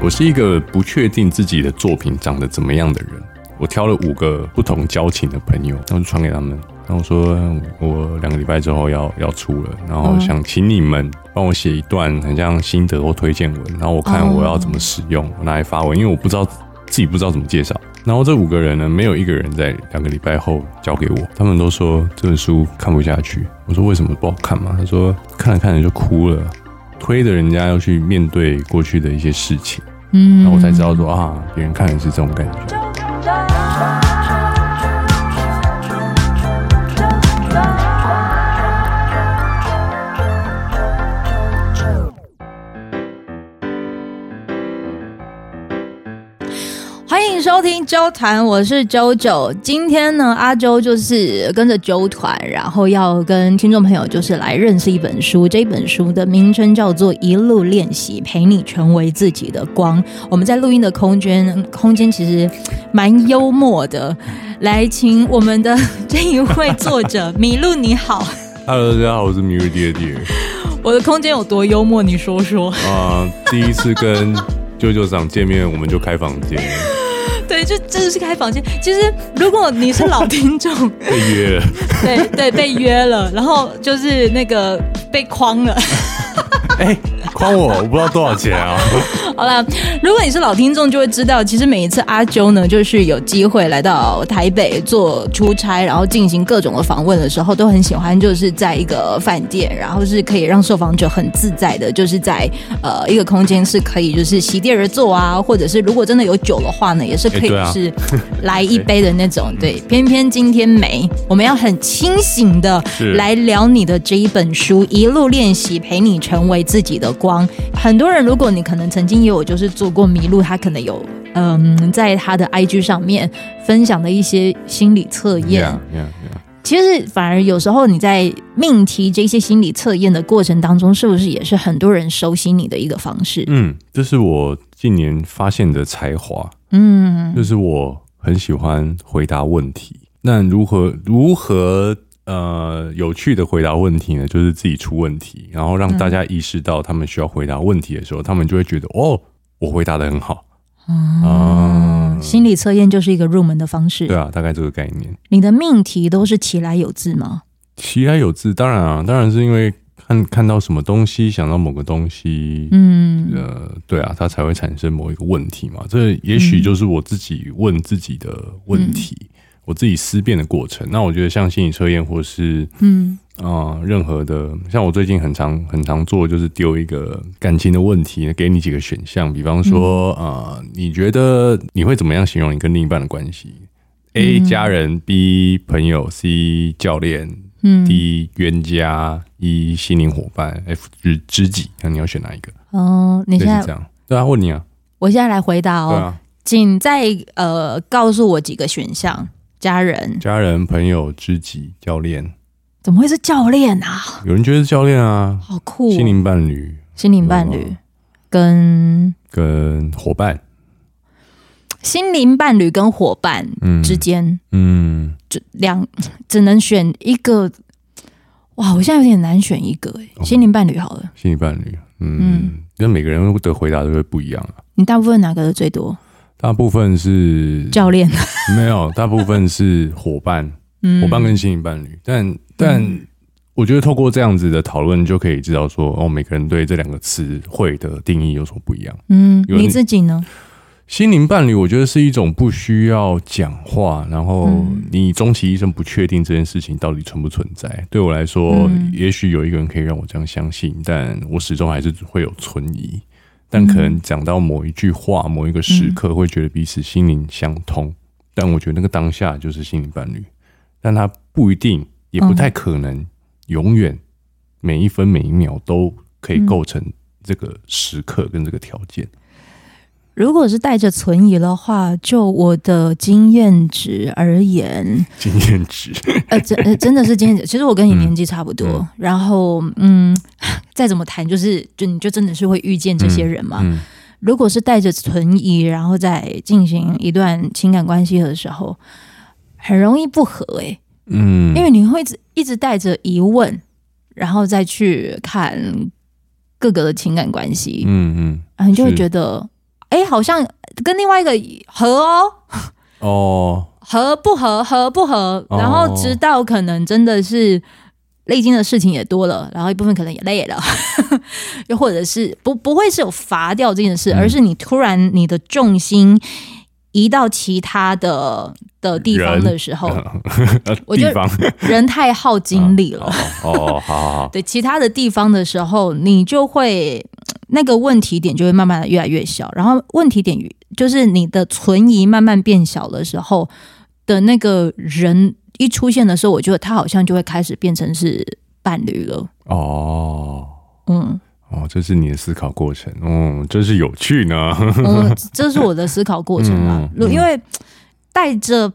我是一个不确定自己的作品长得怎么样的人。我挑了五个不同交情的朋友，然后就传给他们。然后我说我两个礼拜之后要要出了，然后想请你们帮我写一段很像心得或推荐文，然后我看我要怎么使用，我拿来发文，因为我不知道自己不知道怎么介绍。然后这五个人呢，没有一个人在两个礼拜后交给我，他们都说这本书看不下去。我说为什么不好看嘛？他说看了看着就哭了。推着人家要去面对过去的一些事情，嗯，然后我才知道说啊，别人看的是这种感觉。收听周团，我是周九。今天呢，阿周就是跟着周团，然后要跟听众朋友就是来认识一本书。这本书的名称叫做《一路练习，陪你成为自己的光》。我们在录音的空间，空间其实蛮幽默的。来，请我们的这一位作者 米露，你好。Hello，大家好，我是米露爹爹。我的空间有多幽默？你说说。啊，uh, 第一次跟舅舅长见面，我们就开房间。对，就真的是开房间。其实，如果你是老听众，被约了，对对，被约了，然后就是那个被框了。哎。框我，我不知道多少钱啊。好了，如果你是老听众，就会知道，其实每一次阿啾呢，就是有机会来到台北做出差，然后进行各种的访问的时候，都很喜欢就是在一个饭店，然后是可以让受访者很自在的，就是在呃一个空间是可以就是席地而坐啊，或者是如果真的有酒的话呢，也是可以是 来一杯的那种。对，偏偏今天没，我们要很清醒的来聊你的这一本书，一路练习陪你成为自己的光。很多人，如果你可能曾经也有就是做过迷路，他可能有嗯，在他的 IG 上面分享的一些心理测验。Yeah, yeah, yeah. 其实反而有时候你在命题这些心理测验的过程当中，是不是也是很多人熟悉你的一个方式？嗯，这是我近年发现的才华。嗯，就是我很喜欢回答问题。那如何如何？呃，有趣的回答问题呢，就是自己出问题，然后让大家意识到他们需要回答问题的时候，嗯、他们就会觉得哦，我回答的很好。啊，嗯，心理测验就是一个入门的方式。对啊，大概这个概念。你的命题都是其来有字吗？其来有字，当然啊，当然是因为看看到什么东西，想到某个东西，嗯，呃，对啊，它才会产生某一个问题嘛。这也许就是我自己问自己的问题。嗯我自己思辨的过程，那我觉得像心理测验，或是嗯。啊、呃，任何的，像我最近很常很常做，就是丢一个感情的问题，给你几个选项，比方说啊、呃，你觉得你会怎么样形容你跟另一半的关系？A 家人，B 朋友，C 教练，嗯，D 冤家，E 心灵伙伴，F 知知己，那你要选哪一个？哦，你现在这样。对啊？问你啊，我现在来回答哦，对啊，请再呃告诉我几个选项。家人、家人、朋友、知己、教练，怎么会是教练啊？有人觉得是教练啊，好酷！心灵伴侣，心灵伴侣。跟跟伙伴，心灵伴侣跟伙伴之间，嗯，只两只能选一个。哇，我现在有点难选一个哎。心灵伴侣好了，心灵伴侣，嗯，因为每个人的回答都会不一样啊。你大部分哪个的最多？大部分是教练，没有，大部分是伙伴，嗯，伙伴跟心灵伴侣。但但我觉得透过这样子的讨论，就可以知道说，哦，每个人对这两个词汇的定义有所不一样。嗯，你自己呢？心灵伴侣，我觉得是一种不需要讲话，然后你终其一生不确定这件事情到底存不存在。对我来说，也许有一个人可以让我这样相信，但我始终还是会有存疑。但可能讲到某一句话、某一个时刻，会觉得彼此心灵相通。嗯、但我觉得那个当下就是心灵伴侣，但他不一定，也不太可能永远每一分每一秒都可以构成这个时刻跟这个条件。如果是带着存疑的话，就我的经验值而言，经验值，呃，真呃真的是经验值。其实我跟你年纪差不多，然后嗯，再怎么谈，就是就你就真的是会遇见这些人嘛。嗯嗯、如果是带着存疑，然后再进行一段情感关系的时候，很容易不合诶、欸。嗯，因为你会一直一直带着疑问，然后再去看各个的情感关系，嗯嗯，然后你就会觉得。哎，好像跟另外一个合哦，哦，合不合，合不合，然后直到可能真的是历经的事情也多了，然后一部分可能也累了，又或者是不不会是有乏掉这件事，而是你突然你的重心。移到其他的的地方的时候，我觉得人太耗精力了。哦，好好。对，其他的地方的时候，你就会那个问题点就会慢慢的越来越小，然后问题点就是你的存疑慢慢变小的时候的那个人一出现的时候，我觉得他好像就会开始变成是伴侣了。哦，嗯。哦，这是你的思考过程，哦，真是有趣呢。嗯，这是我的思考过程啊，因为带着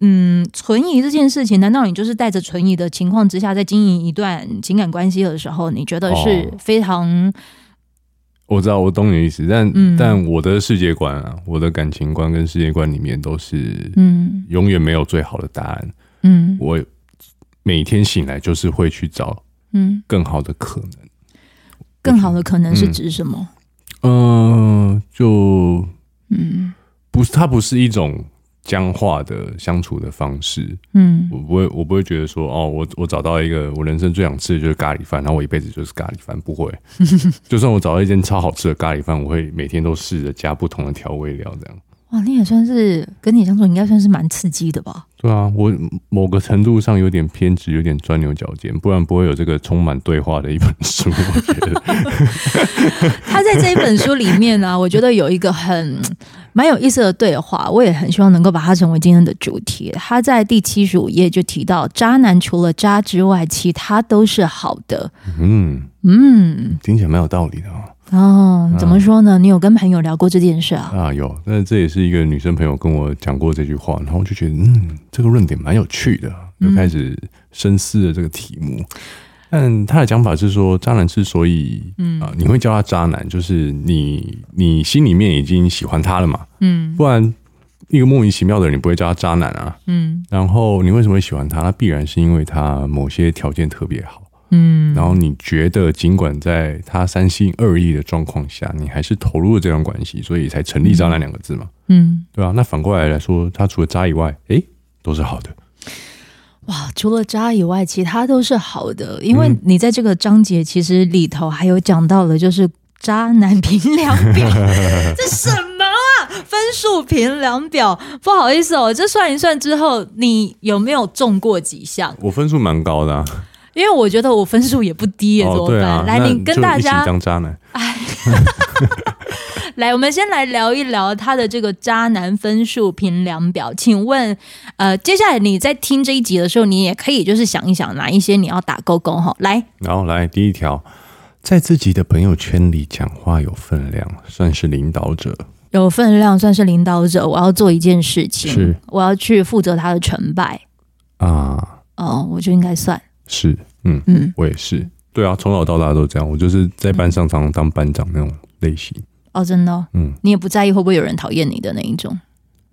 嗯存疑这件事情，难道你就是带着存疑的情况之下，在经营一段情感关系的时候，你觉得是非常？我知道，我懂你的意思，但、嗯、但我的世界观啊，我的感情观跟世界观里面都是嗯，永远没有最好的答案。嗯，我每天醒来就是会去找嗯更好的可能。更好的可能是指什么？嗯，呃、就嗯，不是，它不是一种僵化的相处的方式。嗯，我不会，我不会觉得说，哦，我我找到一个我人生最想吃的就是咖喱饭，然后我一辈子就是咖喱饭，不会。就算我找到一间超好吃的咖喱饭，我会每天都试着加不同的调味料，这样。哇，你也算是跟你相处，应该算是蛮刺激的吧？对啊，我某个程度上有点偏执，有点钻牛角尖，不然不会有这个充满对话的一本书。我觉得 他在这一本书里面呢、啊，我觉得有一个很蛮有意思的对话，我也很希望能够把它成为今天的主题。他在第七十五页就提到，渣男除了渣之外，其他都是好的。嗯嗯，听起来蛮有道理的哦。哦，怎么说呢？啊、你有跟朋友聊过这件事啊？啊，有。那这也是一个女生朋友跟我讲过这句话，然后我就觉得，嗯，这个论点蛮有趣的，就开始深思了这个题目。嗯、但他的讲法是说，渣男之所以，嗯啊，你会叫他渣男，就是你你心里面已经喜欢他了嘛，嗯，不然一个莫名其妙的人，你不会叫他渣男啊，嗯。然后你为什么会喜欢他？那必然是因为他某些条件特别好。嗯，然后你觉得，尽管在他三心二意的状况下，你还是投入了这段关系，所以才成立“渣男”两个字嘛？嗯，对啊。那反过来来说，他除了渣以外，诶，都是好的。哇，除了渣以外，其他都是好的。因为你在这个章节其实里头还有讲到了，就是渣男评量表，这什么啊？分数评量表？不好意思哦，这算一算之后，你有没有中过几项？我分数蛮高的啊。因为我觉得我分数也不低耶，怎么办？啊、来，你跟大家当渣男。哎，来，我们先来聊一聊他的这个渣男分数评量表。请问，呃，接下来你在听这一集的时候，你也可以就是想一想哪一些你要打勾勾哈。来，然后来第一条，在自己的朋友圈里讲话有分量，算是领导者。有分量，算是领导者。我要做一件事情，是我要去负责他的成败啊。哦，我就应该算是。嗯嗯，我也是，对啊，从小到大都这样。我就是在班上常常当班长那种类型。哦，真的？嗯，你也不在意会不会有人讨厌你的那一种？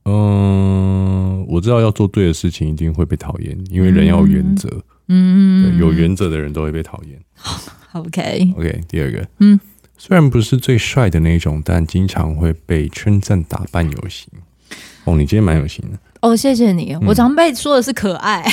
嗯，我知道要做对的事情一定会被讨厌，因为人要有原则。嗯，有原则的人都会被讨厌。OK OK，第二个，嗯，虽然不是最帅的那种，但经常会被称赞打扮有型。哦，你今天蛮有型的。哦，谢谢你。我常被说的是可爱。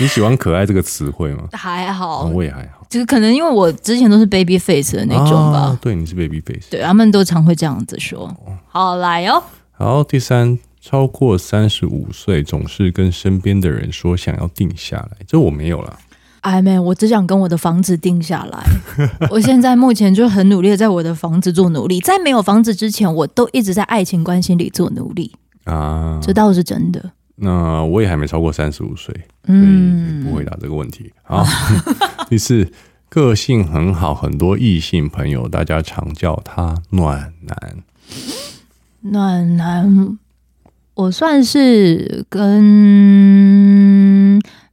你喜欢“可爱”这个词汇吗？还好，我也还好。就是可能因为我之前都是 baby face 的那种吧。啊、对，你是 baby face。对，他们都常会这样子说。好，来哦。好，第三，超过三十五岁，总是跟身边的人说想要定下来，这我没有了。哎妹，我只想跟我的房子定下来。我现在目前就很努力的在我的房子做努力，在没有房子之前，我都一直在爱情关系里做努力。啊，这倒是真的。那我也还没超过三十五岁，所以不回答这个问题。好，第四，个性很好，很多异性朋友，大家常叫他暖男。暖男，我算是跟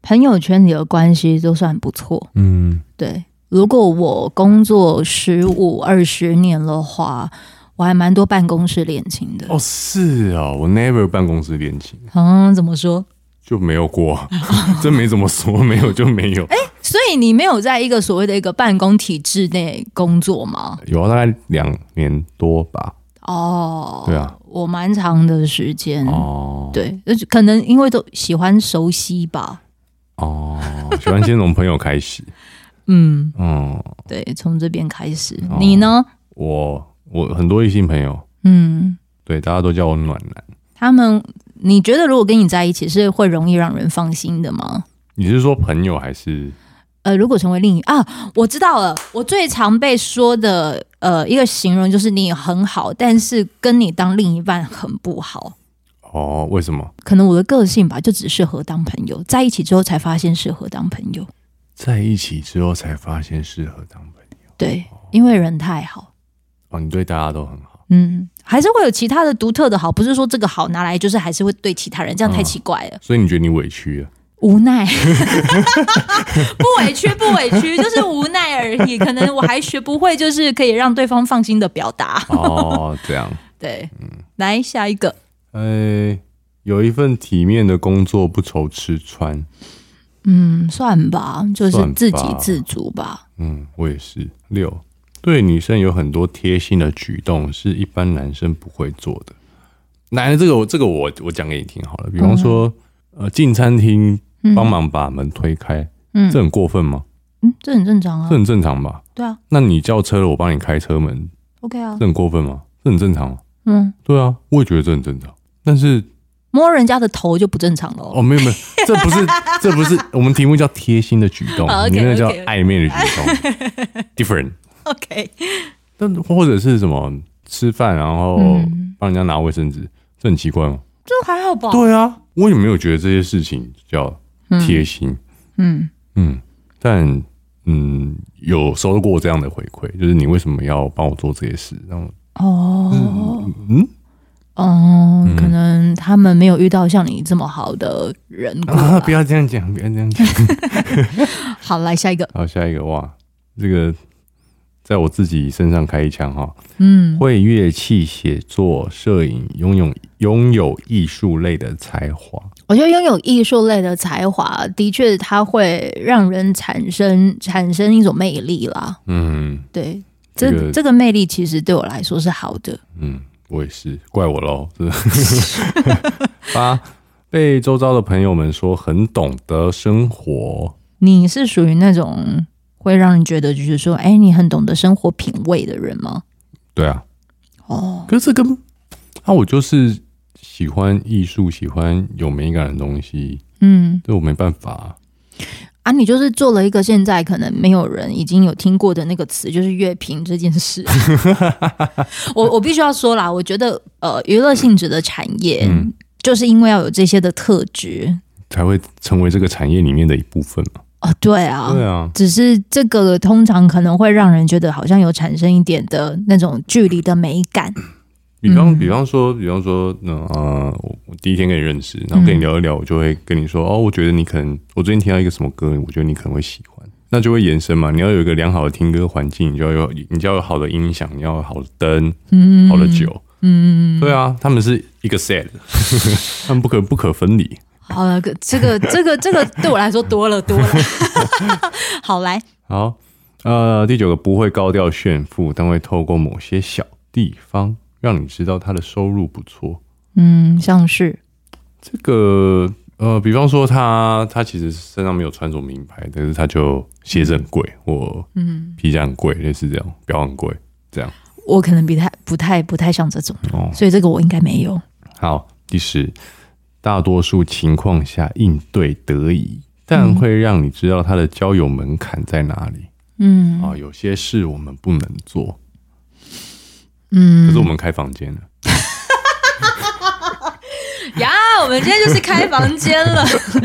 朋友圈里的关系都算不错。嗯，对。如果我工作十五二十年的话。我还蛮多办公室恋情的哦，是哦，我 never 办公室恋情。嗯，怎么说？就没有过，真没怎么说，没有就没有。哎、欸，所以你没有在一个所谓的一个办公体制内工作吗？有啊，大概两年多吧。哦，对啊，我蛮长的时间哦。对，可能因为都喜欢熟悉吧。哦，喜欢先从朋友开始。嗯嗯，对，从这边开始。哦、你呢？我我很多异性朋友。嗯，对，大家都叫我暖男。他们，你觉得如果跟你在一起是会容易让人放心的吗？你是说朋友还是？呃，如果成为另一啊，我知道了。我最常被说的呃一个形容就是你很好，但是跟你当另一半很不好。哦，为什么？可能我的个性吧，就只适合当朋友。在一起之后才发现适合当朋友。在一起之后才发现适合当朋友。对，因为人太好。哦，你对大家都很好。嗯，还是会有其他的独特的好，不是说这个好拿来就是还是会对其他人，这样太奇怪了。嗯，所以你觉得你委屈了？无奈，不委屈，不委屈，就是无奈而已。可能我还学不会，就是可以让对方放心的表达。哦，这样，对，嗯，来下一个。呃，有一份体面的工作，不愁吃穿。嗯，算吧，就是自给自足吧。吧嗯，我也是。六，对女生有很多贴心的举动，是一般男生不会做的。男的，这个，这个我我讲给你听好了。比方说，嗯、呃，进餐厅。帮忙把门推开，嗯，这很过分吗？嗯，这很正常啊，这很正常吧？对啊，那你叫车了，我帮你开车门，OK 啊，这很过分吗？这很正常吗？嗯，对啊，我也觉得这很正常。但是摸人家的头就不正常了哦。没有没有，这不是这不是我们题目叫贴心的举动，你那个叫暧昧的举动，different。OK，但或者是什么吃饭然后帮人家拿卫生纸，这很奇怪吗？这还好吧？对啊，我也没有觉得这些事情叫。贴心，嗯嗯，但嗯有收过这样的回馈，就是你为什么要帮我做这些事？然后哦，嗯哦，可能他们没有遇到像你这么好的人啊！不要这样讲，不要这样讲。好，来下一个。好，下一个哇，这个在我自己身上开一枪哈。嗯，会乐器、写作、摄影，拥有拥有艺术类的才华。我觉得拥有艺术类的才华，的确它会让人产生产生一种魅力啦。嗯，对，这这个魅力其实对我来说是好的。嗯，我也是，怪我喽。八，被周遭的朋友们说很懂得生活。你是属于那种会让人觉得就是说，哎，你很懂得生活品味的人吗？对啊。哦，可是跟啊，我就是。喜欢艺术，喜欢有美感的东西，嗯，这我没办法啊。啊，你就是做了一个现在可能没有人已经有听过的那个词，就是乐评这件事。我我必须要说啦，我觉得呃，娱乐性质的产业，嗯，就是因为要有这些的特质，才会成为这个产业里面的一部分嘛。哦，对啊，对啊，只是这个通常可能会让人觉得好像有产生一点的那种距离的美感。比方，比方说，比方说，那呃，我第一天跟你认识，然后跟你聊一聊，我就会跟你说，哦，我觉得你可能，我最近听到一个什么歌，我觉得你可能会喜欢，那就会延伸嘛。你要有一个良好的听歌环境，你就要有，你就要有好的音响，你要有好的灯，嗯，好的酒，嗯，对啊，他们是一个 set，他们不可不可分离。好了，这个 这个这个对我来说多了多了。好来，好，呃，第九个不会高调炫富，但会透过某些小地方。让你知道他的收入不错，嗯，像是这个呃，比方说他他其实身上没有穿着名牌，但是他就鞋子很贵，或嗯皮夹很贵，类似这样，表很贵，这样。我可能比他不太不太像这种哦，所以这个我应该没有。好，第十，大多数情况下应对得宜，但会让你知道他的交友门槛在哪里。嗯啊，有些事我们不能做。嗯，可是我们开房间了 呀！我们今天就是开房间了，就是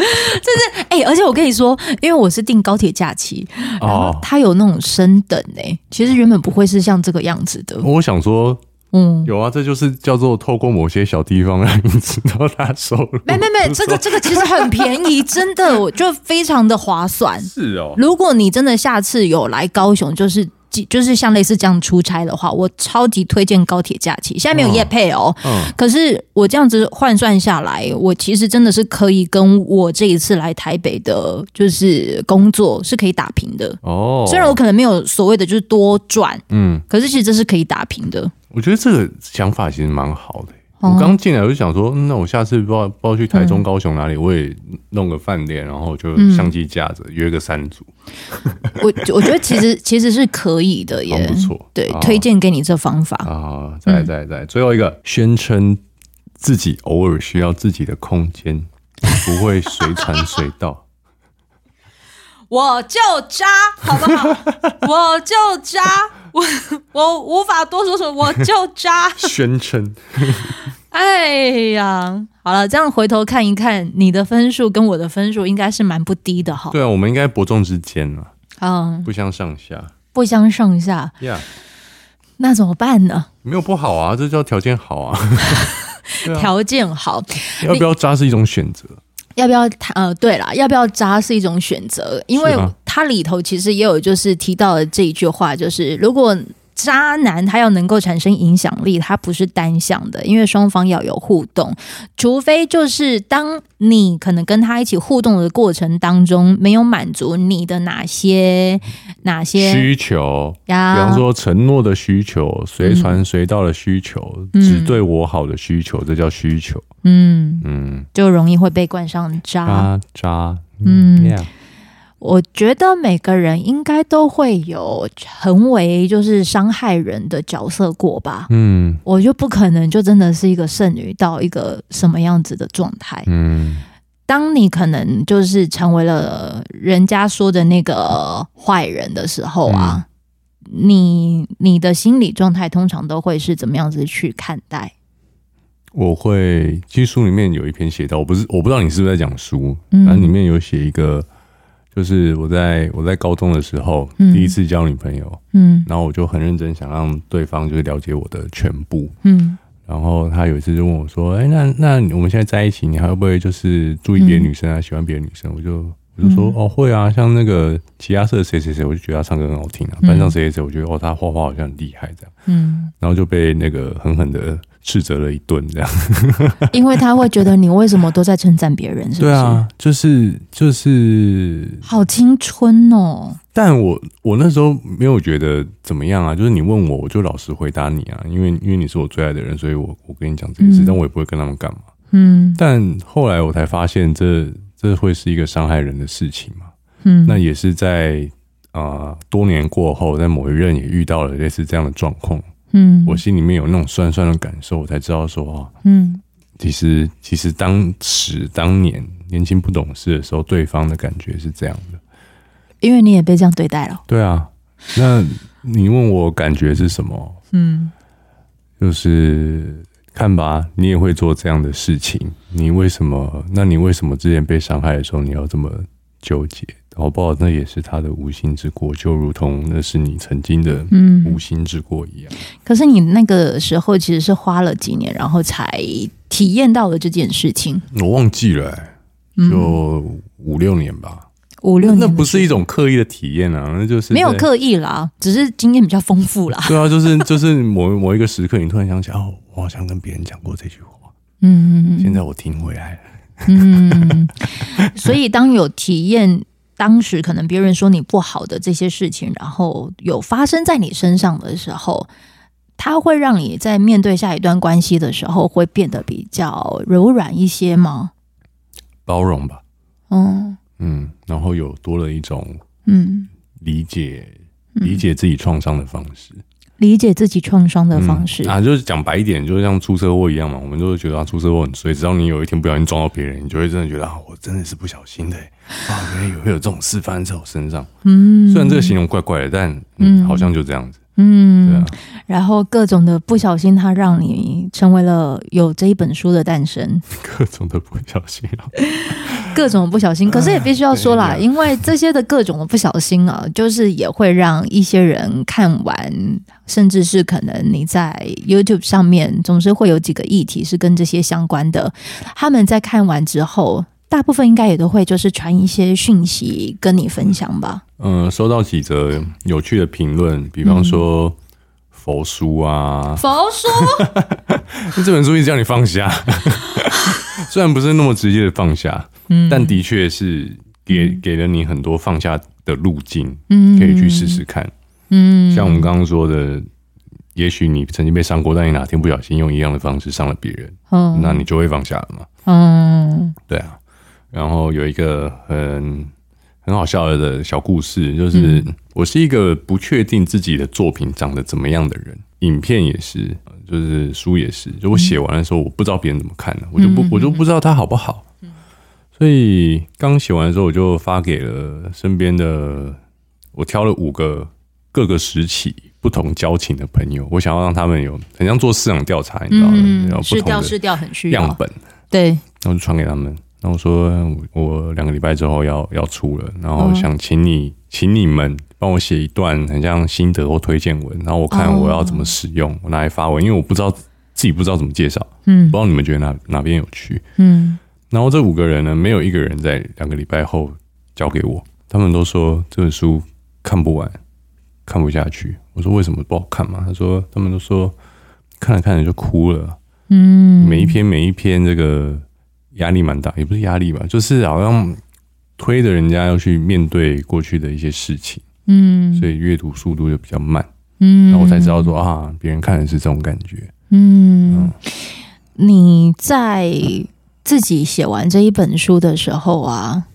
哎、欸，而且我跟你说，因为我是订高铁假期，然后它有那种升等哎、欸，其实原本不会是像这个样子的。我想说，嗯，有啊，这就是叫做透过某些小地方让你知道他收入。没没没，这个这个其实很便宜，真的，我就非常的划算。是哦，如果你真的下次有来高雄，就是。就是像类似这样出差的话，我超级推荐高铁假期。现在没有夜配哦，嗯，可是我这样子换算下来，我其实真的是可以跟我这一次来台北的，就是工作是可以打平的哦。虽然我可能没有所谓的就是多赚，嗯，可是其实这是可以打平的。我觉得这个想法其实蛮好的。我刚进来我就想说，那我下次不知道不知道去台中、高雄哪里，我也弄个饭店，然后就相机架着约个三组。我我觉得其实 其实是可以的耶，不错。对，推荐给你这方法啊。再来再来再来，最后一个，宣称自己偶尔需要自己的空间，不会随传随到。我就渣，好不好？我就渣。我我无法多说什么，我就渣。宣称，哎呀，好了，这样回头看一看，你的分数跟我的分数应该是蛮不低的哈。对啊，我们应该伯仲之间啊，嗯，不相上下，不相上下。呀，那怎么办呢？没有不好啊，这叫条件好啊。条件好，要不要渣是一种选择。要不要谈呃，对了，要不要扎是一种选择，因为它里头其实也有就是提到的这一句话，就是如果。渣男他要能够产生影响力，他不是单向的，因为双方要有互动。除非就是当你可能跟他一起互动的过程当中，没有满足你的哪些哪些需求呀，比方说承诺的需求、随传随到的需求、嗯、只对我好的需求，这叫需求。嗯嗯，就容易会被冠上渣渣。渣嗯。Yeah. 我觉得每个人应该都会有成为就是伤害人的角色过吧。嗯，我就不可能就真的是一个剩女到一个什么样子的状态。嗯，当你可能就是成为了人家说的那个坏人的时候啊，嗯、你你的心理状态通常都会是怎么样子去看待？我会，其实书里面有一篇写到，我不是我不知道你是不是在讲书，反正里面有写一个。就是我在我在高中的时候，嗯、第一次交女朋友，嗯，然后我就很认真想让对方就是了解我的全部，嗯，然后他有一次就问我说：“哎、欸，那那我们现在在一起，你还会不会就是注意别的女生啊，嗯、喜欢别的女生？”我就我就说：“嗯、哦，会啊，像那个其他社谁谁谁，我就觉得他唱歌很好听啊，班上谁谁谁，我觉得哦他画画好像很厉害这样，嗯，然后就被那个狠狠的。”斥责了一顿，这样，因为他会觉得你为什么都在称赞别人，是不是？对啊，就是就是，好青春哦！但我我那时候没有觉得怎么样啊，就是你问我，我就老实回答你啊，因为因为你是我最爱的人，所以我我跟你讲这件事，嗯、但我也不会跟他们干嘛。嗯，但后来我才发现这，这这会是一个伤害人的事情嘛。嗯，那也是在啊、呃、多年过后，在某一任也遇到了类似这样的状况。嗯，我心里面有那种酸酸的感受，我才知道说，嗯，其实其实当时当年年轻不懂事的时候，对方的感觉是这样的，因为你也被这样对待了。对啊，那你问我感觉是什么？嗯，就是看吧，你也会做这样的事情，你为什么？那你为什么之前被伤害的时候，你要这么纠结？好不好？那也是他的无心之过，就如同那是你曾经的无心之过一样。嗯、可是你那个时候其实是花了几年，然后才体验到了这件事情。我忘记了、欸，就五六年吧。五六年那，那不是一种刻意的体验啊，那就是没有刻意啦，只是经验比较丰富啦。对啊，就是 就是某某一个时刻，你突然想起哦，我好像跟别人讲过这句话。嗯，现在我听回来了。嗯，所以当有体验。当时可能别人说你不好的这些事情，然后有发生在你身上的时候，它会让你在面对下一段关系的时候，会变得比较柔软一些吗？包容吧。嗯嗯，然后有多了一种嗯理解，嗯、理解自己创伤的方式。理解自己创伤的方式、嗯、啊，就是讲白一点，就是像出车祸一样嘛。我们都会觉得啊，出车祸很衰，只要你有一天不小心撞到别人，你就会真的觉得啊，我真的是不小心的啊，原来也会有这种事发生在我身上。嗯，虽然这个形容怪怪的，但嗯，嗯好像就这样子。嗯，对啊。然后各种的不小心，它让你成为了有这一本书的诞生。各种的不小心啊，各种不小心。可是也必须要说啦，因为这些的各种的不小心啊，就是也会让一些人看完，甚至是可能你在 YouTube 上面总是会有几个议题是跟这些相关的。他们在看完之后。大部分应该也都会就是传一些讯息跟你分享吧。嗯，收到几则有趣的评论，比方说佛书啊，佛书，这本书一直叫你放下，虽然不是那么直接的放下，嗯，但的确是给给了你很多放下的路径，嗯，可以去试试看，嗯，像我们刚刚说的。也许你曾经被伤过，但你哪天不小心用一样的方式伤了别人，嗯，那你就会放下了嘛。嗯，对啊。然后有一个很很好笑的小故事，就是我是一个不确定自己的作品长得怎么样的人，影片也是，就是书也是。就我写完的时候，我不知道别人怎么看的，我就不我就不知道它好不好。所以刚写完的时候，我就发给了身边的，我挑了五个各个时期。不同交情的朋友，我想要让他们有很像做市场调查，你知道吗？嗯、然后不同的市调很需要样本，对，然后就传给他们。然后我说我两个礼拜之后要要出了，然后想请你，哦、请你们帮我写一段很像心得或推荐文，然后我看我要怎么使用，哦、我拿来发文，因为我不知道自己不知道怎么介绍，嗯，不知道你们觉得哪哪边有趣，嗯。然后这五个人呢，没有一个人在两个礼拜后交给我，他们都说这本书看不完。看不下去，我说为什么不好看嘛？他说他们都说看着看着就哭了，嗯，每一篇每一篇这个压力蛮大，也不是压力吧，就是好像推着人家要去面对过去的一些事情，嗯，所以阅读速度就比较慢，嗯，然后我才知道说啊，别人看的是这种感觉，嗯，嗯，你在自己写完这一本书的时候啊。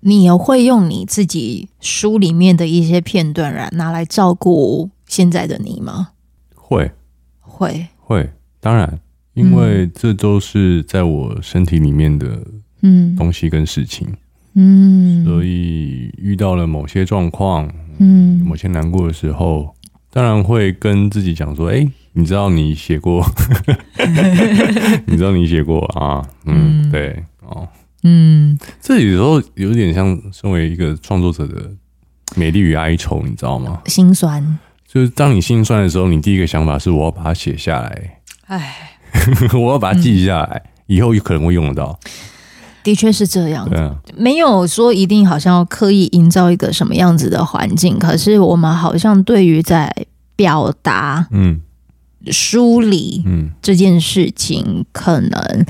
你也会用你自己书里面的一些片段来拿来照顾现在的你吗？会，会，会，当然，因为这都是在我身体里面的嗯。东西跟事情，嗯，所以遇到了某些状况，嗯，某些难过的时候，当然会跟自己讲说，哎，你知道你写过，你知道你写过啊，嗯，对，哦。嗯，这有时候有点像身为一个创作者的美丽与哀愁，你知道吗？心酸，就是当你心酸的时候，你第一个想法是我要把它写下来，哎唉，我要把它记下来，嗯、以后有可能会用得到。的确是这样，没有说一定好像要刻意营造一个什么样子的环境，可是我们好像对于在表达、嗯，梳理、嗯。这件事情，可能。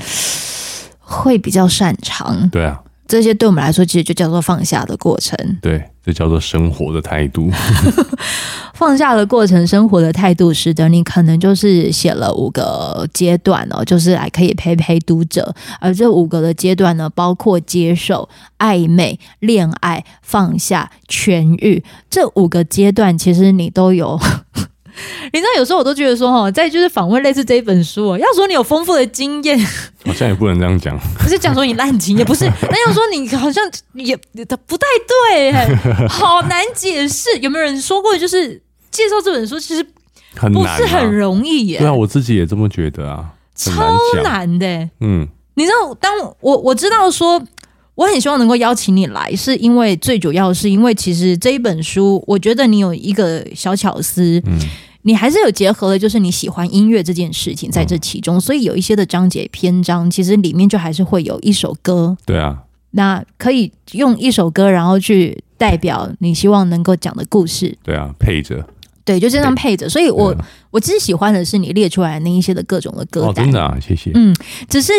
会比较擅长，对啊，这些对我们来说其实就叫做放下的过程，对，这叫做生活的态度。放下的过程，生活的态度，使得你可能就是写了五个阶段哦，就是来可以陪陪读者。而这五个的阶段呢，包括接受、暧昧、恋爱、放下、痊愈这五个阶段，其实你都有。你知道，有时候我都觉得说，哈，在就是访问类似这一本书，要说你有丰富的经验，好像也不能这样讲。不是讲说你滥情，也不是，那要说你好像也不太对，好难解释。有没有人说过，就是介绍这本书其实不是很容易耶？对啊，我自己也这么觉得啊，超难的。嗯，你知道，当我我知道说，我很希望能够邀请你来，是因为最主要是因为其实这一本书，我觉得你有一个小巧思，嗯。你还是有结合的，就是你喜欢音乐这件事情在这其中，所以有一些的章节篇章，其实里面就还是会有一首歌。对啊，那可以用一首歌，然后去代表你希望能够讲的故事。对啊，配着。对，就这样配着。所以我我其实喜欢的是你列出来那一些的各种的歌单。真的啊，谢谢。嗯，只是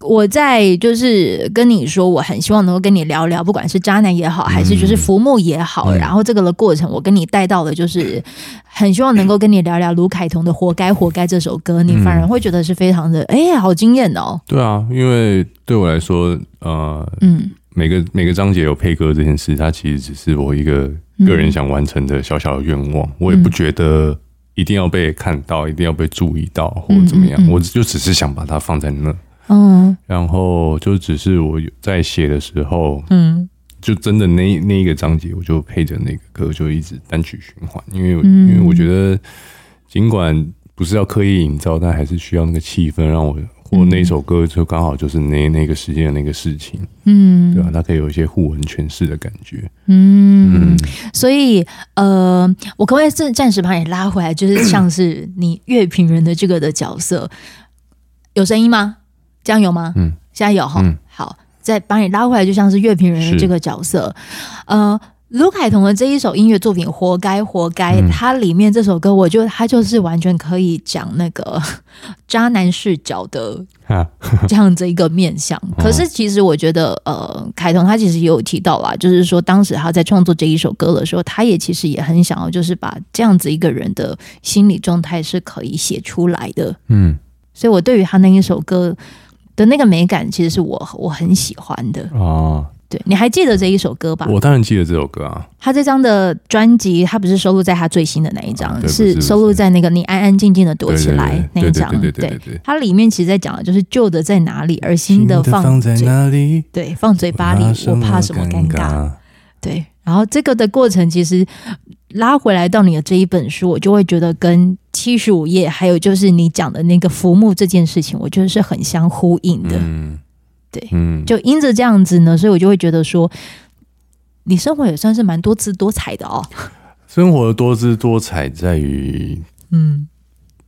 我在就是跟你说，我很希望能够跟你聊聊，不管是渣男也好，还是就是浮木也好，然后这个的过程，我跟你带到的就是很希望能够跟你聊聊卢凯彤的《活该活该》这首歌，你反而会觉得是非常的哎，好惊艳哦。对啊，因为对我来说，呃，嗯，每个每个章节有配歌这件事，它其实只是我一个。个人想完成的小小的愿望，我也不觉得一定要被看到，一定要被注意到，或者怎么样。我就只是想把它放在那，嗯，然后就只是我在写的时候，嗯，就真的那那一个章节，我就配着那个歌，就一直单曲循环，因为因为我觉得，尽管不是要刻意营造，但还是需要那个气氛让我。我那首歌就刚好就是那那个时间的那个事情，嗯，对吧？它可以有一些互文诠释的感觉，嗯，嗯，所以呃，我可不可以暂暂时把你拉回来，就是像是你乐评人的这个的角色，有声音吗？这样有吗？嗯，现在有哈，嗯、好，再把你拉回来，就像是乐评人的这个角色，呃。卢凯彤的这一首音乐作品《活该活该》，嗯，它里面这首歌，我觉得它就是完全可以讲那个 渣男视角的 这样子一个面向。可是其实我觉得，呃，凯彤他其实也有提到啦，就是说当时他在创作这一首歌的时候，他也其实也很想要，就是把这样子一个人的心理状态是可以写出来的。嗯，所以我对于他那一首歌的那个美感，其实是我我很喜欢的哦。对，你还记得这一首歌吧？我当然记得这首歌啊。他这张的专辑，他不是收录在他最新的那一张，啊、是收录在那个“你安安静静的躲起来”那一张。对对对对对，它里面其实在讲的就是旧的在哪里，而新的放，放在哪里？对，放嘴巴里，我怕什么尴尬？对，然后这个的过程其实拉回来到你的这一本书，我就会觉得跟七十五页，还有就是你讲的那个浮木这件事情，我觉得是很相呼应的。嗯。对，嗯，就因着这样子呢，所以我就会觉得说，你生活也算是蛮多姿多彩的哦。生活的多姿多彩在于，嗯，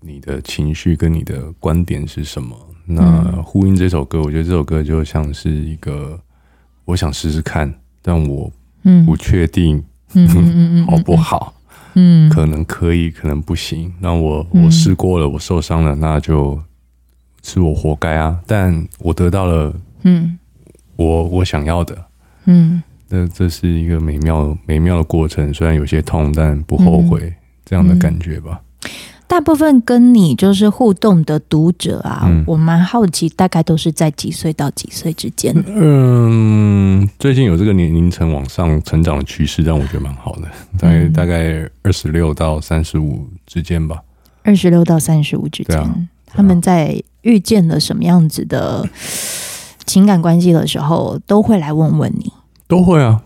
你的情绪跟你的观点是什么？那呼应这首歌，我觉得这首歌就像是一个，我想试试看，但我不确定，嗯，好不好？嗯，可能可以，可能不行。那我我试过了，我受伤了，那就是我活该啊！但我得到了。嗯，我我想要的，嗯，这这是一个美妙美妙的过程，虽然有些痛，但不后悔，嗯、这样的感觉吧。大部分跟你就是互动的读者啊，嗯、我蛮好奇，大概都是在几岁到几岁之间？嗯，最近有这个年龄层往上成长的趋势，让我觉得蛮好的，大概、嗯、大概二十六到三十五之间吧。二十六到三十五之间，啊啊、他们在遇见了什么样子的？情感关系的时候，都会来问问你，都会啊，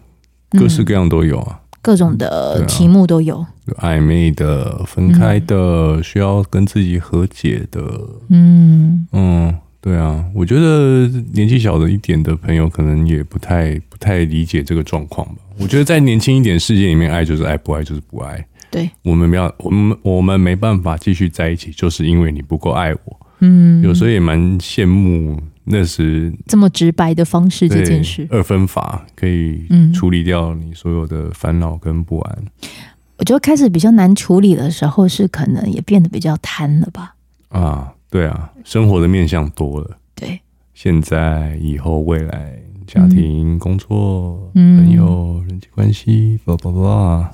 各式各样都有啊，嗯、各种的题目都有，有暧昧的、分开的、嗯、需要跟自己和解的，嗯。嗯，对啊，我觉得年纪小的一点的朋友，可能也不太不太理解这个状况吧。我觉得在年轻一点世界里面，爱就是爱，不爱就是不爱。对，我们没有，我们我们没办法继续在一起，就是因为你不够爱我。嗯，有时候也蛮羡慕。那时这么直白的方式，这件事二分法可以处理掉你所有的烦恼跟不安。我觉得开始比较难处理的时候，是可能也变得比较贪了吧？啊，对啊，生活的面向多了。对，现在、以后、未来、家庭、工作、朋友、人际关系，叭叭叭。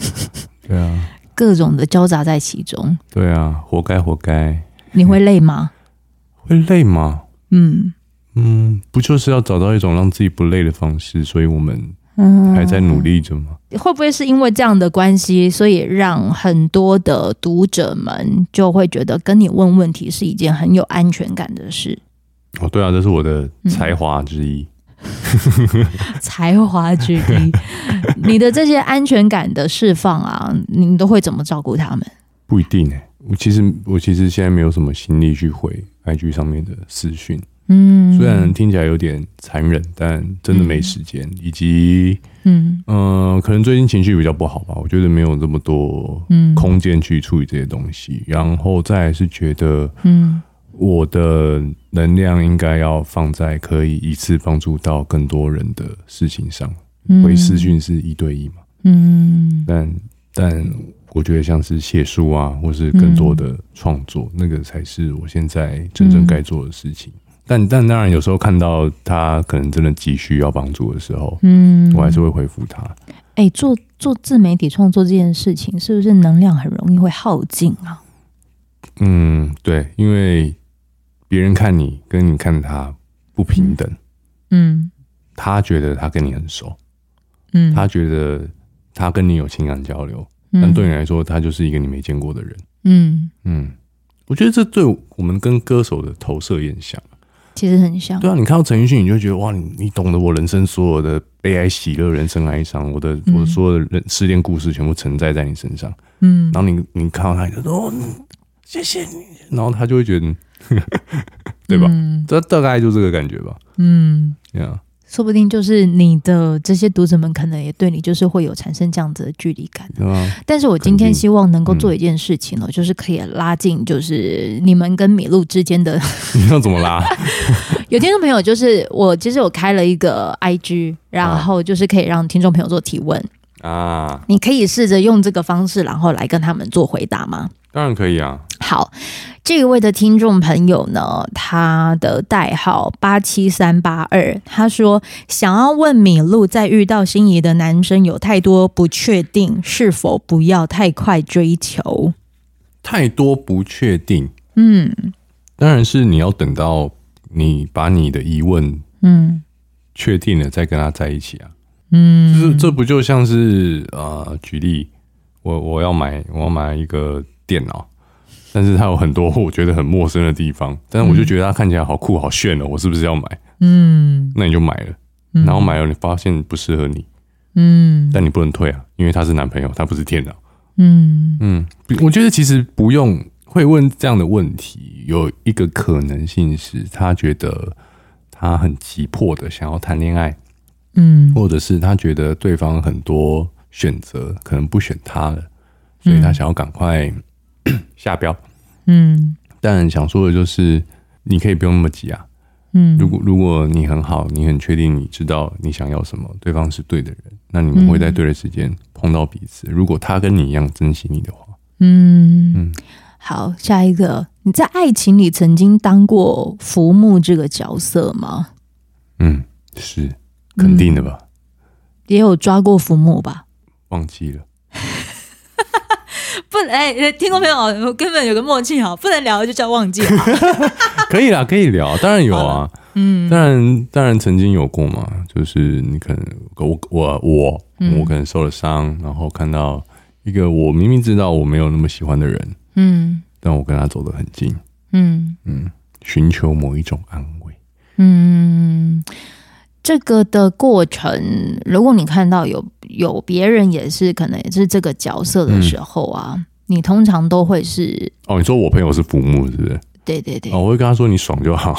对啊，各种的交杂在其中。对啊，活该，活该。你会累吗？会累吗？嗯嗯，不就是要找到一种让自己不累的方式，所以我们还在努力着吗？嗯，会不会是因为这样的关系，所以让很多的读者们就会觉得跟你问问题是一件很有安全感的事？哦，对啊，这是我的才华之一。嗯、才华之一，你的这些安全感的释放啊，你都会怎么照顾他们？不一定哎，我其实我其实现在没有什么心力去回。IG 上面的私讯，嗯，虽然听起来有点残忍，但真的没时间，嗯、以及，嗯。呃，可能最近情绪比较不好吧，我觉得没有这么多空间去处理这些东西，嗯、然后再是觉得，嗯，我的能量应该要放在可以一次帮助到更多人的事情上，回私讯是一对一嘛，嗯，但但。我觉得像是写书啊，或是更多的创作，嗯、那个才是我现在真正该做的事情。嗯、但但当然，有时候看到他可能真的急需要帮助的时候，嗯，我还是会回复他。哎、欸，做做自媒体创作这件事情，是不是能量很容易会耗尽啊？嗯，对，因为别人看你跟你看他不平等。嗯，他觉得他跟你很熟，嗯，他觉得他跟你有情感交流。但对你来说，他就是一个你没见过的人。嗯嗯，我觉得这对我们跟歌手的投射也很像，其实很像。对啊，你看到陈奕迅，你就觉得哇，你你懂得我人生所有的悲哀、喜乐、人生哀伤，我的、嗯、我的所有的人失恋故事全部承载在你身上。嗯，然后你你看到他，你就说哦，谢谢你，然后他就会觉得，对吧？嗯、这大概就这个感觉吧。嗯，对啊。说不定就是你的这些读者们可能也对你就是会有产生这样子的距离感，啊、但是我今天希望能够做一件事情呢，嗯、就是可以拉近就是你们跟米露之间的。你要怎么拉？有听众朋友就是我，其实我开了一个 IG，然后就是可以让听众朋友做提问啊。你可以试着用这个方式，然后来跟他们做回答吗？当然可以啊。好，这一位的听众朋友呢，他的代号八七三八二，他说想要问米露，在遇到心仪的男生有太多不确定，是否不要太快追求？太多不确定，嗯，当然是你要等到你把你的疑问，嗯，确定了再跟他在一起啊，嗯，就是这不就像是呃，举例，我我要买我要买一个电脑。但是它有很多我觉得很陌生的地方，但是我就觉得它看起来好酷好炫哦，我是不是要买？嗯，那你就买了，然后买了你发现不适合你，嗯，但你不能退啊，因为他是男朋友，他不是电脑，嗯嗯，我觉得其实不用会问这样的问题，有一个可能性是他觉得他很急迫的想要谈恋爱，嗯，或者是他觉得对方很多选择可能不选他了，所以他想要赶快。下标，嗯，但想说的就是，你可以不用那么急啊，嗯，如果如果你很好，你很确定你知道你想要什么，对方是对的人，那你们会在对的时间碰到彼此。如果他跟你一样珍惜你的话，嗯嗯，好，下一个，你在爱情里曾经当过浮木这个角色吗？嗯，是肯定的吧，也有抓过浮木吧？忘记了。不，哎、欸，听众朋友，根本有个默契哈，不能聊就叫忘记了。可以啦，可以聊，当然有啊，嗯，当然，当然曾经有过嘛，就是你可能我我我我可能受了伤，然后看到一个我明明知道我没有那么喜欢的人，嗯，但我跟他走得很近，嗯。嗯，寻求某一种安慰，嗯。这个的过程，如果你看到有有别人也是可能也是这个角色的时候啊，嗯、你通常都会是哦。你说我朋友是浮木，是不是？对对对。哦，我会跟他说你爽就好。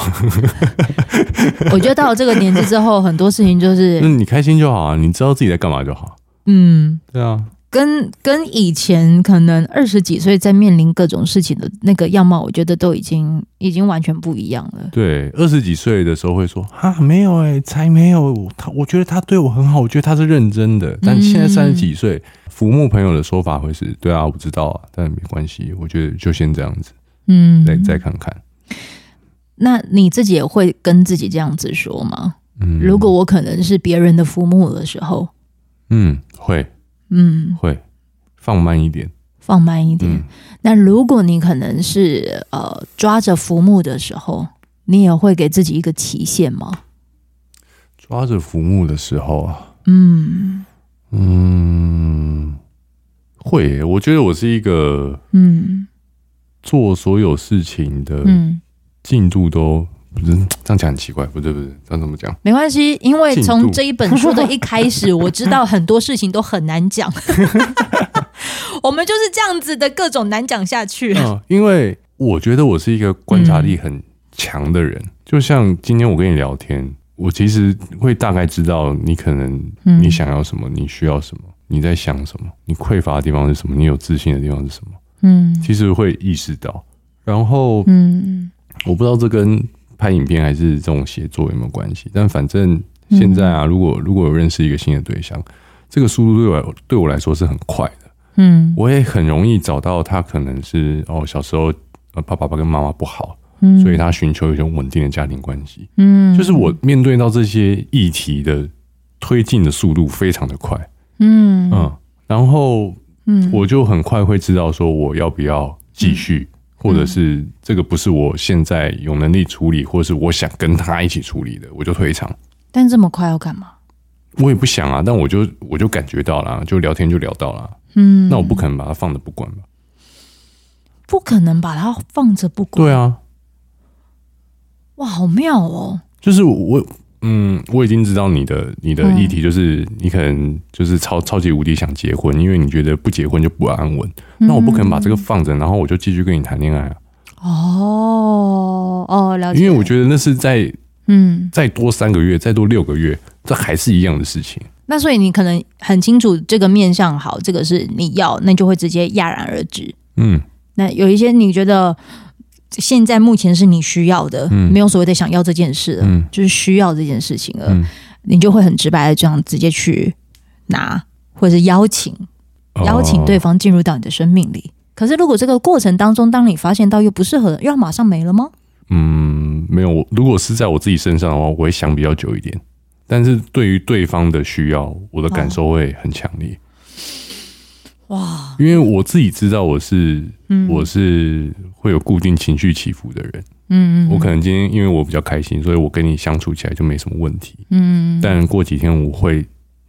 我觉得到了这个年纪之后，很多事情就是，嗯，你开心就好啊，你知道自己在干嘛就好。嗯，对啊。跟跟以前可能二十几岁在面临各种事情的那个样貌，我觉得都已经已经完全不一样了。对，二十几岁的时候会说啊，没有哎、欸，才没有他，我觉得他对我很好，我觉得他是认真的。但现在三十几岁，浮木朋友的说法会是对啊，我知道啊，但没关系，我觉得就先这样子，嗯，再再看看。那你自己也会跟自己这样子说吗？嗯，如果我可能是别人的浮木的时候，嗯，会。嗯，会放慢一点，放慢一点。嗯、那如果你可能是呃抓着浮木的时候，你也会给自己一个期限吗？抓着浮木的时候啊，嗯嗯，会。我觉得我是一个嗯，做所有事情的进度都。不是这样讲很奇怪，不对不对，这样怎么讲？没关系，因为从这一本书的一开始，我知道很多事情都很难讲。我们就是这样子的各种难讲下去。嗯，因为我觉得我是一个观察力很强的人，嗯、就像今天我跟你聊天，我其实会大概知道你可能你想要什么，你需要什么，你在想什么，你匮乏的地方是什么，你有自信的地方是什么。嗯，其实会意识到，然后嗯，我不知道这跟。拍影片还是这种写作有没有关系？但反正现在啊，如果如果有认识一个新的对象，这个速度对我对我来说是很快的。嗯，我也很容易找到他可能是哦，小时候呃，爸爸跟妈妈不好，所以他寻求一种稳定的家庭关系。嗯，就是我面对到这些议题的推进的速度非常的快。嗯嗯，然后嗯，我就很快会知道说我要不要继续。或者是这个不是我现在有能力处理，或者是我想跟他一起处理的，我就退场。但这么快要干嘛？我也不想啊，但我就我就感觉到了，就聊天就聊到了。嗯，那我不可能把它放着不管吧？不可能把它放着不管。对啊。哇，好妙哦！就是我。嗯，我已经知道你的你的议题，就是你可能就是超超级无敌想结婚，因为你觉得不结婚就不安稳。那我不可能把这个放着，然后我就继续跟你谈恋爱啊。哦哦，了解。因为我觉得那是在嗯，再多三个月，再多六个月，这还是一样的事情。那所以你可能很清楚这个面向好，这个是你要，那就会直接戛然而止。嗯，那有一些你觉得现在目前是你需要的，嗯、没有所谓的想要这件事了，嗯、就是需要这件事情了，嗯、你就会很直白的这样直接去拿，或者是邀请邀请对方进入到你的生命里。哦、可是如果这个过程当中，当你发现到又不适合，又要马上没了吗？嗯，没有。如果是在我自己身上的话，我会想比较久一点。但是对于对方的需要，我的感受会很强烈。哇！因为我自己知道我是，嗯、我是会有固定情绪起伏的人。嗯，嗯，嗯，我可能今天因为我比较开心，所以我跟你相处起来就没什么问题。嗯，嗯，但过几天我会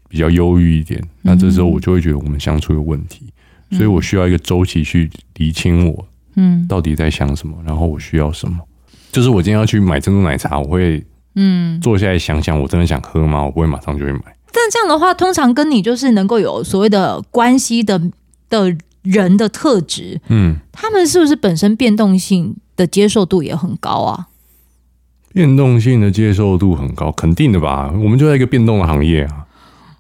比较忧郁一点，那这时候我就会觉得我们相处有问题，嗯、所以我需要一个周期去厘清我，嗯，到底在想什么，然后我需要什么。就是我今天要去买珍珠奶茶，我会，嗯，坐下来想想，我真的想喝吗？我不会马上就会买。但这样的话，通常跟你就是能够有所谓的关系的的人的特质，嗯，他们是不是本身变动性的接受度也很高啊？变动性的接受度很高，肯定的吧？我们就在一个变动的行业啊，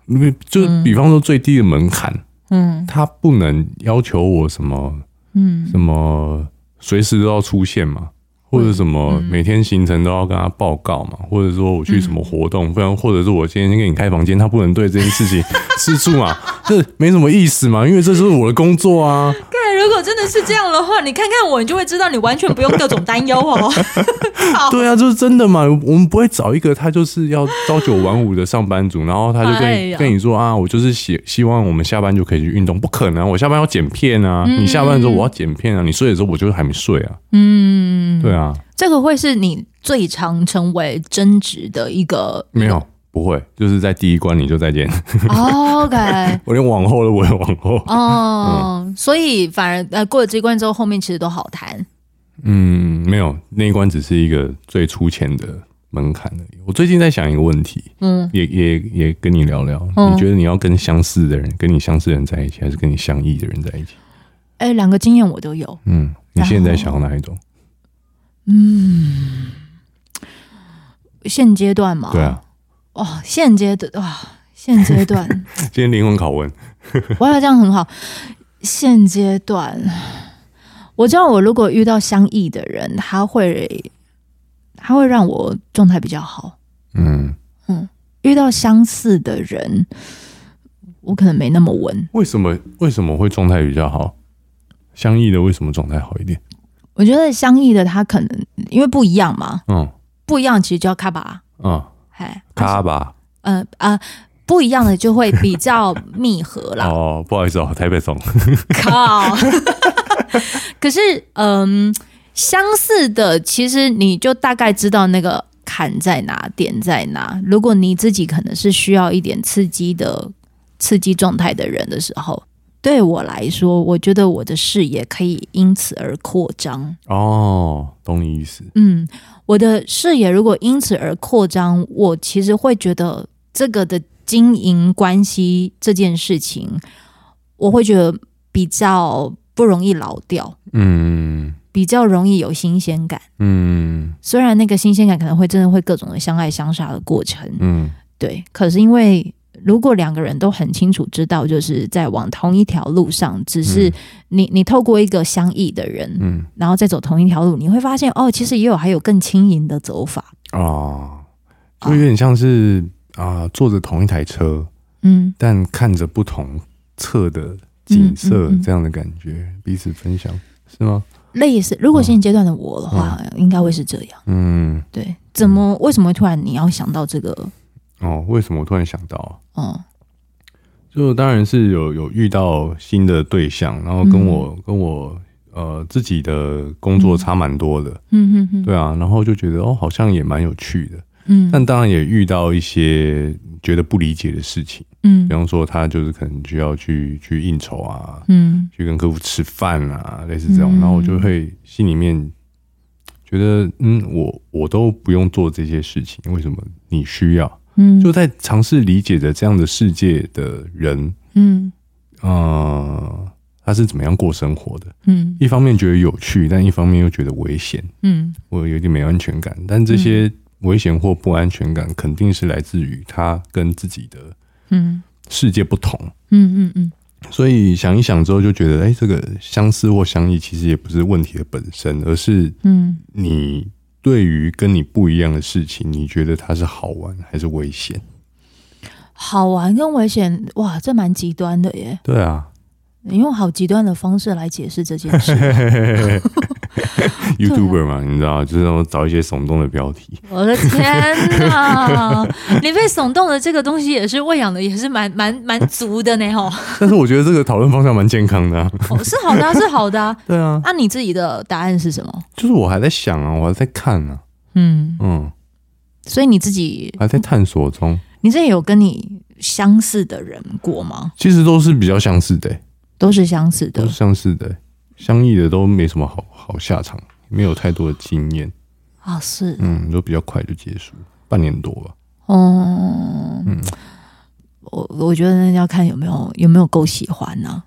因为就比方说最低的门槛，嗯，他不能要求我什么，嗯，什么随时都要出现嘛。或者什么每天行程都要跟他报告嘛，或者说我去什么活动，不然或者是我今天先给你开房间，他不能对这件事情 吃醋嘛，这没什么意思嘛，因为这是我的工作啊。如果真的是这样的话，你看看我，你就会知道你完全不用各种担忧哦。对啊，就是真的嘛。我们不会找一个他就是要朝九晚五的上班族，然后他就跟你、哎、跟你说啊，我就是希希望我们下班就可以去运动，不可能，我下班要剪片啊。嗯、你下班的时候我要剪片啊，你睡的时候我就是还没睡啊。嗯，对啊，这个会是你最常成为争执的一个没有。不会，就是在第一关你就再见。Oh, OK，我连往后都不会往后。哦，嗯、所以反而呃过了这一关之后，后面其实都好谈。嗯，没有，那一关只是一个最粗浅的门槛而已。我最近在想一个问题，嗯，也也也跟你聊聊，嗯、你觉得你要跟相似的人，跟你相似的人在一起，还是跟你相异的人在一起？哎、欸，两个经验我都有。嗯，你现在想要哪一种？嗯，现阶段嘛，对啊。哦，现阶段哇，现阶段，今天灵魂拷问，我要这样很好。现阶段，我知道我如果遇到相异的人，他会，他会让我状态比较好。嗯嗯，遇到相似的人，我可能没那么稳。为什么？为什么会状态比较好？相异的为什么状态好一点？我觉得相异的他可能因为不一样嘛。嗯，不一样其实就要卡吧。嗯。卡吧，嗯啊、不一样的就会比较密合 啦。哦，不好意思哦，台北松 靠。可是，嗯、呃，相似的，其实你就大概知道那个坎在哪，点在哪。如果你自己可能是需要一点刺激的刺激状态的人的时候，对我来说，我觉得我的视野可以因此而扩张。哦，懂你意思。嗯。我的视野如果因此而扩张，我其实会觉得这个的经营关系这件事情，我会觉得比较不容易老掉，嗯，比较容易有新鲜感，嗯。虽然那个新鲜感可能会真的会各种的相爱相杀的过程，嗯，对。可是因为如果两个人都很清楚知道，就是在往同一条路上，只是你你透过一个相异的人，嗯，然后再走同一条路，你会发现哦，其实也有还有更轻盈的走法哦，就有点像是啊、呃，坐着同一台车，嗯，但看着不同侧的景色，这样的感觉，彼此分享是吗？类似，如果现阶段的我的话，嗯、应该会是这样，嗯，对。怎么？为什么会突然你要想到这个？哦，为什么我突然想到？哦，就当然是有有遇到新的对象，然后跟我、嗯、跟我呃自己的工作差蛮多的，嗯哼哼，对啊，然后就觉得哦，好像也蛮有趣的，嗯，但当然也遇到一些觉得不理解的事情，嗯，比方说他就是可能需要去去应酬啊，嗯，去跟客户吃饭啊，类似这种，然后我就会心里面觉得，嗯，我我都不用做这些事情，为什么你需要？嗯，就在尝试理解着这样的世界的人，嗯，呃，他是怎么样过生活的？嗯，一方面觉得有趣，但一方面又觉得危险，嗯，我有点没安全感。但这些危险或不安全感，肯定是来自于他跟自己的嗯世界不同，嗯嗯嗯。所以想一想之后，就觉得，哎、欸，这个相思或相异，其实也不是问题的本身，而是，嗯，你对于跟你不一样的事情，你觉得它是好玩还是危险？好玩跟危险，哇，这蛮极端的耶。对啊。你用好极端的方式来解释这件事 ，YouTuber 嘛，你知道，就是那种找一些耸动的标题。我的天哪，你被耸动的这个东西也是喂养的，也是蛮蛮蛮足的呢，吼。但是我觉得这个讨论方向蛮健康的，啊哦，是好的，啊，是好的，啊。对啊，那你自己的答案是什么？就是我还在想啊，我还在看啊。嗯嗯，所以你自己还在探索中。你这有跟你相似的人过吗？其实都是比较相似的，欸。都是相似的，都是相似的，相异的都没什么好好下场，没有太多的经验啊，是，嗯，都比较快就结束，半年多吧。哦，嗯，我我觉得要看有没有有没有够喜欢呢、啊。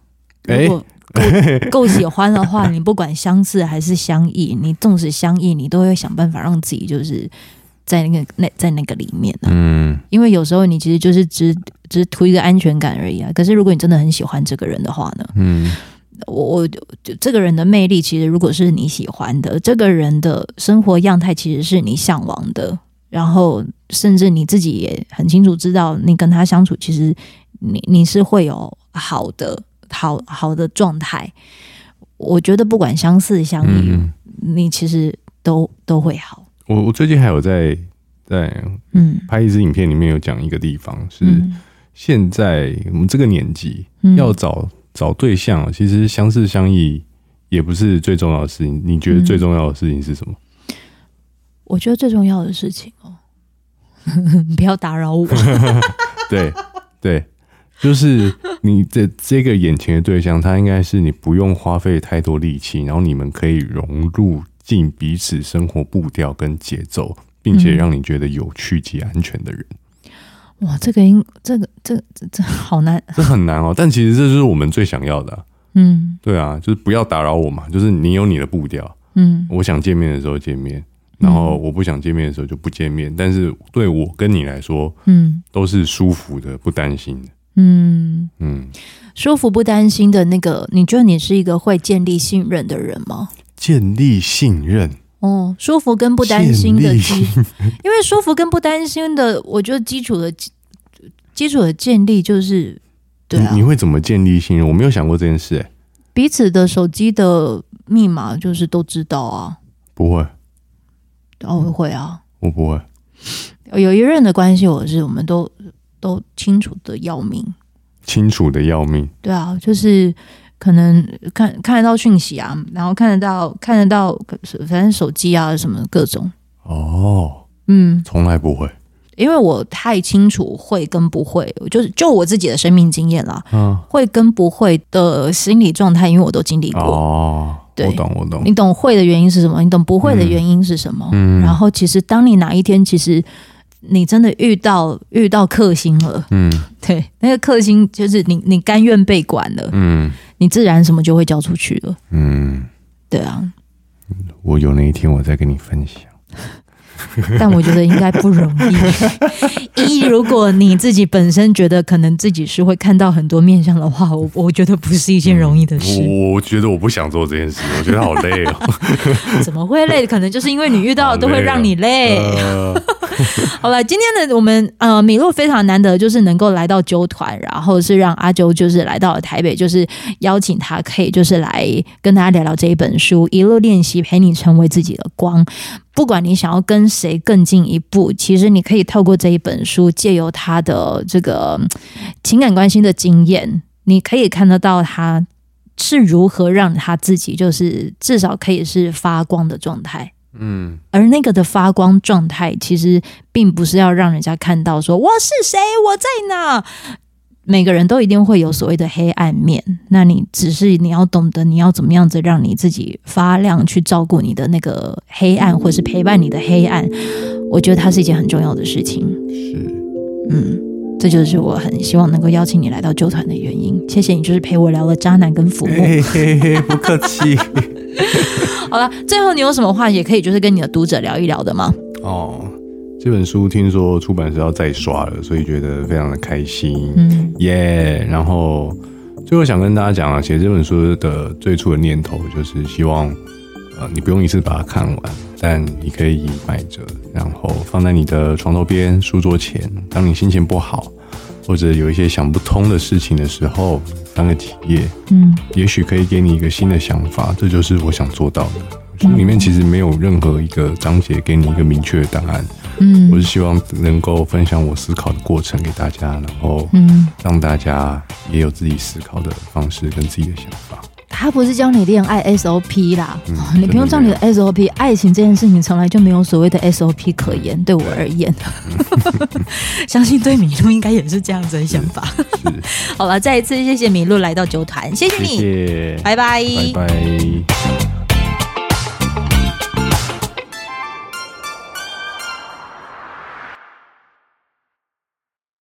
如果够够喜欢的话，你不管相似还是相异，你纵使相异，你都会想办法让自己就是在那个那在那个里面、啊、嗯，因为有时候你其实就是只。只是图一个安全感而已啊！可是如果你真的很喜欢这个人的话呢？嗯，我我就这个人的魅力，其实如果是你喜欢的，这个人的生活样态其实是你向往的，然后甚至你自己也很清楚知道，你跟他相处，其实你你是会有好的好好的状态。我觉得不管相似相异，嗯、你其实都都会好。我我最近还有在在嗯拍一支影片，里面有讲一个地方是。嗯现在我们这个年纪要找找对象，其实相识相异也不是最重要的事情。你觉得最重要的事情是什么？我觉得最重要的事情哦，不要打扰我。对对，就是你的这个眼前的对象，他应该是你不用花费太多力气，然后你们可以融入进彼此生活步调跟节奏，并且让你觉得有趣及安全的人。哇，这个应，这个，这，这这好难，这很难哦。但其实这就是我们最想要的啊。嗯，对啊，就是不要打扰我嘛。就是你有你的步调，嗯，我想见面的时候见面，然后我不想见面的时候就不见面。但是对我跟你来说，嗯，都是舒服的，不担心的。嗯嗯，舒服不担心的那个，你觉得你是一个会建立信任的人吗？建立信任。哦，舒服跟不担心的基，因为舒服跟不担心的，我觉得基础的基础的建立就是，对啊，你，你会怎么建立信任？我没有想过这件事，欸，彼此的手机的密码就是都知道啊？不会，哦，会啊，我不会。有一任的关系，我是我们都都清楚的要命，清楚的要命。对啊，就是。可能看看得到讯息啊，然后看得到看得到，反正手机啊什么各种。哦，嗯，从来不会，因为我太清楚会跟不会，就是就我自己的生命经验啦，嗯，会跟不会的心理状态，因为我都经历过。哦，对，我懂我懂，你懂会的原因是什么？你懂不会的原因是什么？嗯，然后其实当你哪一天其实你真的遇到遇到克星了，嗯，对，那个克星就是你你甘愿被管了，嗯。你自然什么就会交出去了。嗯，对啊。我有那一天，我再跟你分享。但我觉得应该不容易。一，如果你自己本身觉得可能自己是会看到很多面相的话，我我觉得不是一件容易的事。嗯、我觉得我不想做这件事，我觉得好累哦。怎么会累？可能就是因为你遇到的都会让你累。累呃、好了，今天的我们呃米露非常难得，就是能够来到纠团，然后是让阿啾就是来到了台北，就是邀请他可以就是来跟大家聊聊这一本书，一路练习陪你成为自己的光。不管你想要跟谁更进一步，其实你可以透过这一本书，借由他的这个情感关系的经验，你可以看得到他是如何让他自己就是至少可以是发光的状态。嗯，而那个的发光状态，其实并不是要让人家看到说我是谁，我在哪。每个人都一定会有所谓的黑暗面，那你只是你要懂得你要怎么样子让你自己发亮，去照顾你的那个黑暗，或是陪伴你的黑暗。我觉得它是一件很重要的事情。是，嗯，这就是我很希望能够邀请你来到纠团的原因。谢谢你，就是陪我聊了渣男跟腐木。嘿嘿嘿，不客气。好了，最后你有什么话也可以就是跟你的读者聊一聊的吗？哦。这本书听说出版社要再刷了，所以觉得非常的开心，嗯，耶。Yeah, 然后最后想跟大家讲啊，写这本书的最初的念头就是希望，呃，你不用一次把它看完，但你可以买着，然后放在你的床头边、书桌前，当你心情不好或者有一些想不通的事情的时候，翻个几页，嗯，也许可以给你一个新的想法。这就是我想做到的。书里面其实没有任何一个章节给你一个明确的答案。嗯，我是希望能够分享我思考的过程给大家，然后嗯，让大家也有自己思考的方式跟自己的想法。他不是教你恋爱 SOP 啦，嗯、你不用照你的 SOP。爱情这件事情从来就没有所谓的 SOP 可言，对我而言，相信对米露应该也是这样子的想法。好了，再一次谢谢米露来到酒团，谢谢你，谢谢，拜拜，拜拜。